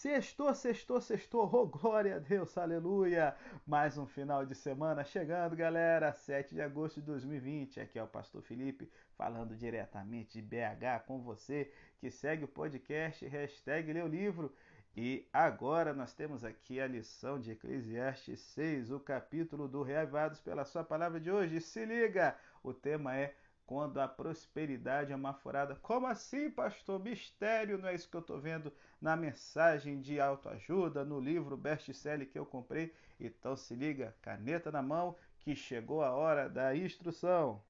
Sextou, sextou, sextou, oh glória a Deus, aleluia! Mais um final de semana chegando, galera, 7 de agosto de 2020. Aqui é o Pastor Felipe falando diretamente de BH com você que segue o podcast hashtag Leu Livro. E agora nós temos aqui a lição de Eclesiastes 6, o capítulo do Reavivados pela Sua Palavra de hoje. Se liga! O tema é quando a prosperidade é uma furada. Como assim, pastor? Mistério, não é isso que eu estou vendo na mensagem de autoajuda, no livro best-seller que eu comprei. Então se liga, caneta na mão, que chegou a hora da instrução.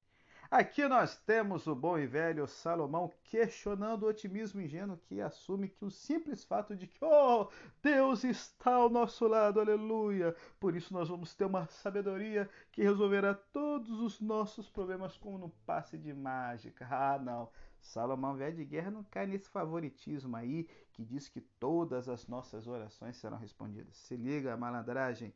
Aqui nós temos o bom e velho Salomão questionando o otimismo ingênuo que assume que o simples fato de que, oh, Deus está ao nosso lado, aleluia, por isso nós vamos ter uma sabedoria que resolverá todos os nossos problemas como no passe de mágica. Ah, não. Salomão, velho de guerra, não cai nesse favoritismo aí que diz que todas as nossas orações serão respondidas. Se liga, malandragem.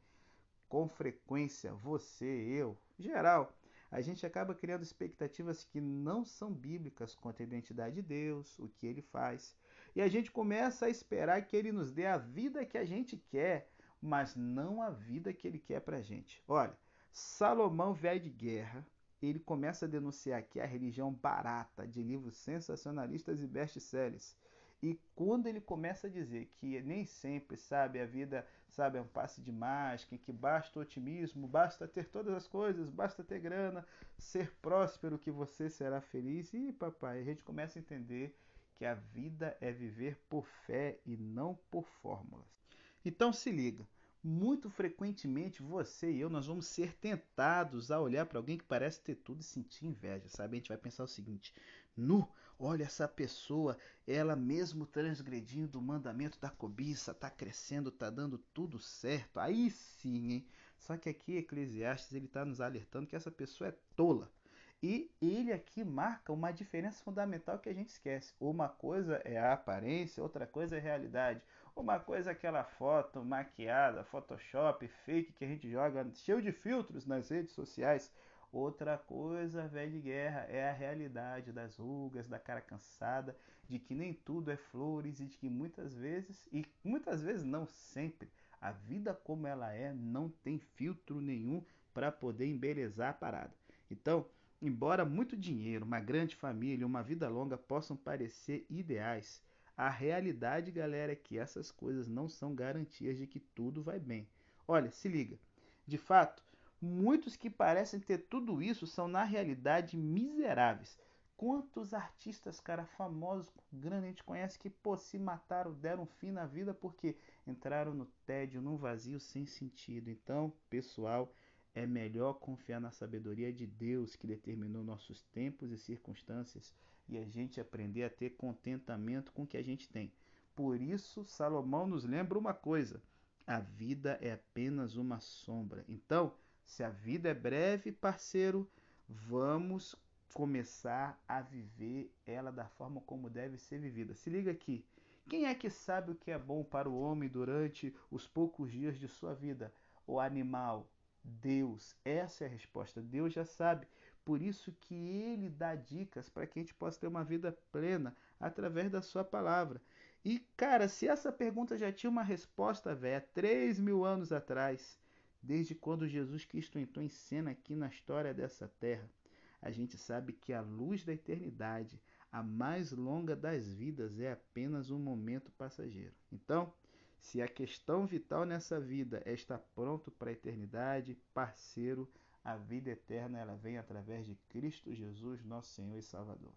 Com frequência, você, eu, geral, a gente acaba criando expectativas que não são bíblicas quanto à identidade de Deus, o que ele faz. E a gente começa a esperar que ele nos dê a vida que a gente quer, mas não a vida que ele quer pra gente. Olha, Salomão, velho de guerra, ele começa a denunciar aqui a religião barata de livros sensacionalistas e best-sellers. E quando ele começa a dizer que nem sempre, sabe, a vida, sabe, é um passe de mágica, que basta otimismo, basta ter todas as coisas, basta ter grana, ser próspero que você será feliz. E papai, a gente começa a entender que a vida é viver por fé e não por fórmulas. Então se liga, muito frequentemente você e eu nós vamos ser tentados a olhar para alguém que parece ter tudo e sentir inveja, sabe? A gente vai pensar o seguinte: Nu, olha essa pessoa, ela mesmo transgredindo o mandamento da cobiça, está crescendo, está dando tudo certo. Aí sim, hein? Só que aqui Eclesiastes ele está nos alertando que essa pessoa é tola. E ele aqui marca uma diferença fundamental que a gente esquece. Uma coisa é a aparência, outra coisa é a realidade. Uma coisa é aquela foto maquiada, Photoshop, fake que a gente joga cheio de filtros nas redes sociais. Outra coisa, velho de guerra, é a realidade das rugas, da cara cansada, de que nem tudo é flores e de que muitas vezes, e muitas vezes não sempre, a vida como ela é não tem filtro nenhum para poder embelezar a parada. Então, embora muito dinheiro, uma grande família, uma vida longa possam parecer ideais, a realidade, galera, é que essas coisas não são garantias de que tudo vai bem. Olha, se liga. De fato, Muitos que parecem ter tudo isso são, na realidade, miseráveis. Quantos artistas, cara, famosos, grandes, a gente conhece que, pô, se mataram, deram fim na vida porque entraram no tédio, num vazio sem sentido. Então, pessoal, é melhor confiar na sabedoria de Deus que determinou nossos tempos e circunstâncias e a gente aprender a ter contentamento com o que a gente tem. Por isso, Salomão nos lembra uma coisa: a vida é apenas uma sombra. Então, se a vida é breve, parceiro, vamos começar a viver ela da forma como deve ser vivida. Se liga aqui. Quem é que sabe o que é bom para o homem durante os poucos dias de sua vida? O animal? Deus. Essa é a resposta. Deus já sabe. Por isso que ele dá dicas para que a gente possa ter uma vida plena através da sua palavra. E, cara, se essa pergunta já tinha uma resposta, velho, 3 mil anos atrás, Desde quando Jesus Cristo entrou em cena aqui na história dessa terra, a gente sabe que a luz da eternidade, a mais longa das vidas, é apenas um momento passageiro. Então, se a questão vital nessa vida é estar pronto para a eternidade, parceiro, a vida eterna ela vem através de Cristo Jesus, nosso Senhor e Salvador.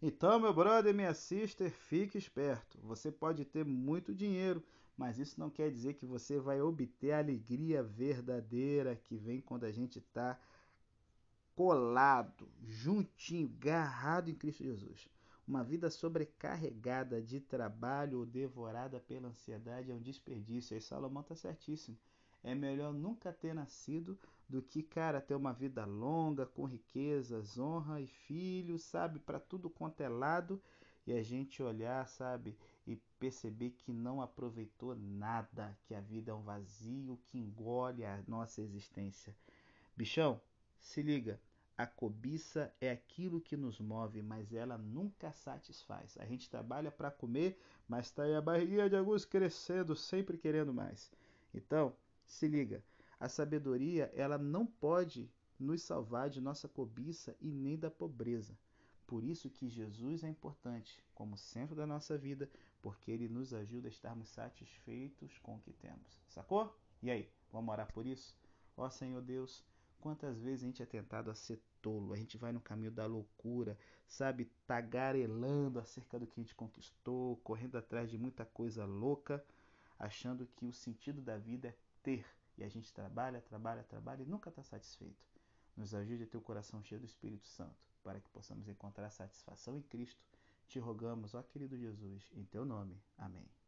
Então, meu brother, minha sister, fique esperto. Você pode ter muito dinheiro, mas isso não quer dizer que você vai obter a alegria verdadeira que vem quando a gente está colado, juntinho, garrado em Cristo Jesus. Uma vida sobrecarregada de trabalho ou devorada pela ansiedade é um desperdício. E Salomão está certíssimo. É melhor nunca ter nascido do que, cara, ter uma vida longa, com riquezas, honra e filhos, sabe, para tudo quanto é lado e a gente olhar, sabe, e perceber que não aproveitou nada, que a vida é um vazio que engole a nossa existência. Bichão, se liga, A cobiça é aquilo que nos move, mas ela nunca satisfaz. A gente trabalha para comer, mas está aí a barriguinha de alguns crescendo, sempre querendo mais. Então, se liga, a sabedoria ela não pode nos salvar de nossa cobiça e nem da pobreza. Por isso que Jesus é importante como centro da nossa vida, porque ele nos ajuda a estarmos satisfeitos com o que temos. Sacou? E aí, vamos orar por isso? Ó Senhor Deus, quantas vezes a gente é tentado a ser tolo, a gente vai no caminho da loucura, sabe, tagarelando acerca do que a gente conquistou, correndo atrás de muita coisa louca, achando que o sentido da vida é ter. E a gente trabalha, trabalha, trabalha e nunca está satisfeito. Nos ajude a ter o coração cheio do Espírito Santo, para que possamos encontrar satisfação em Cristo. Te rogamos, ó querido Jesus, em teu nome. Amém.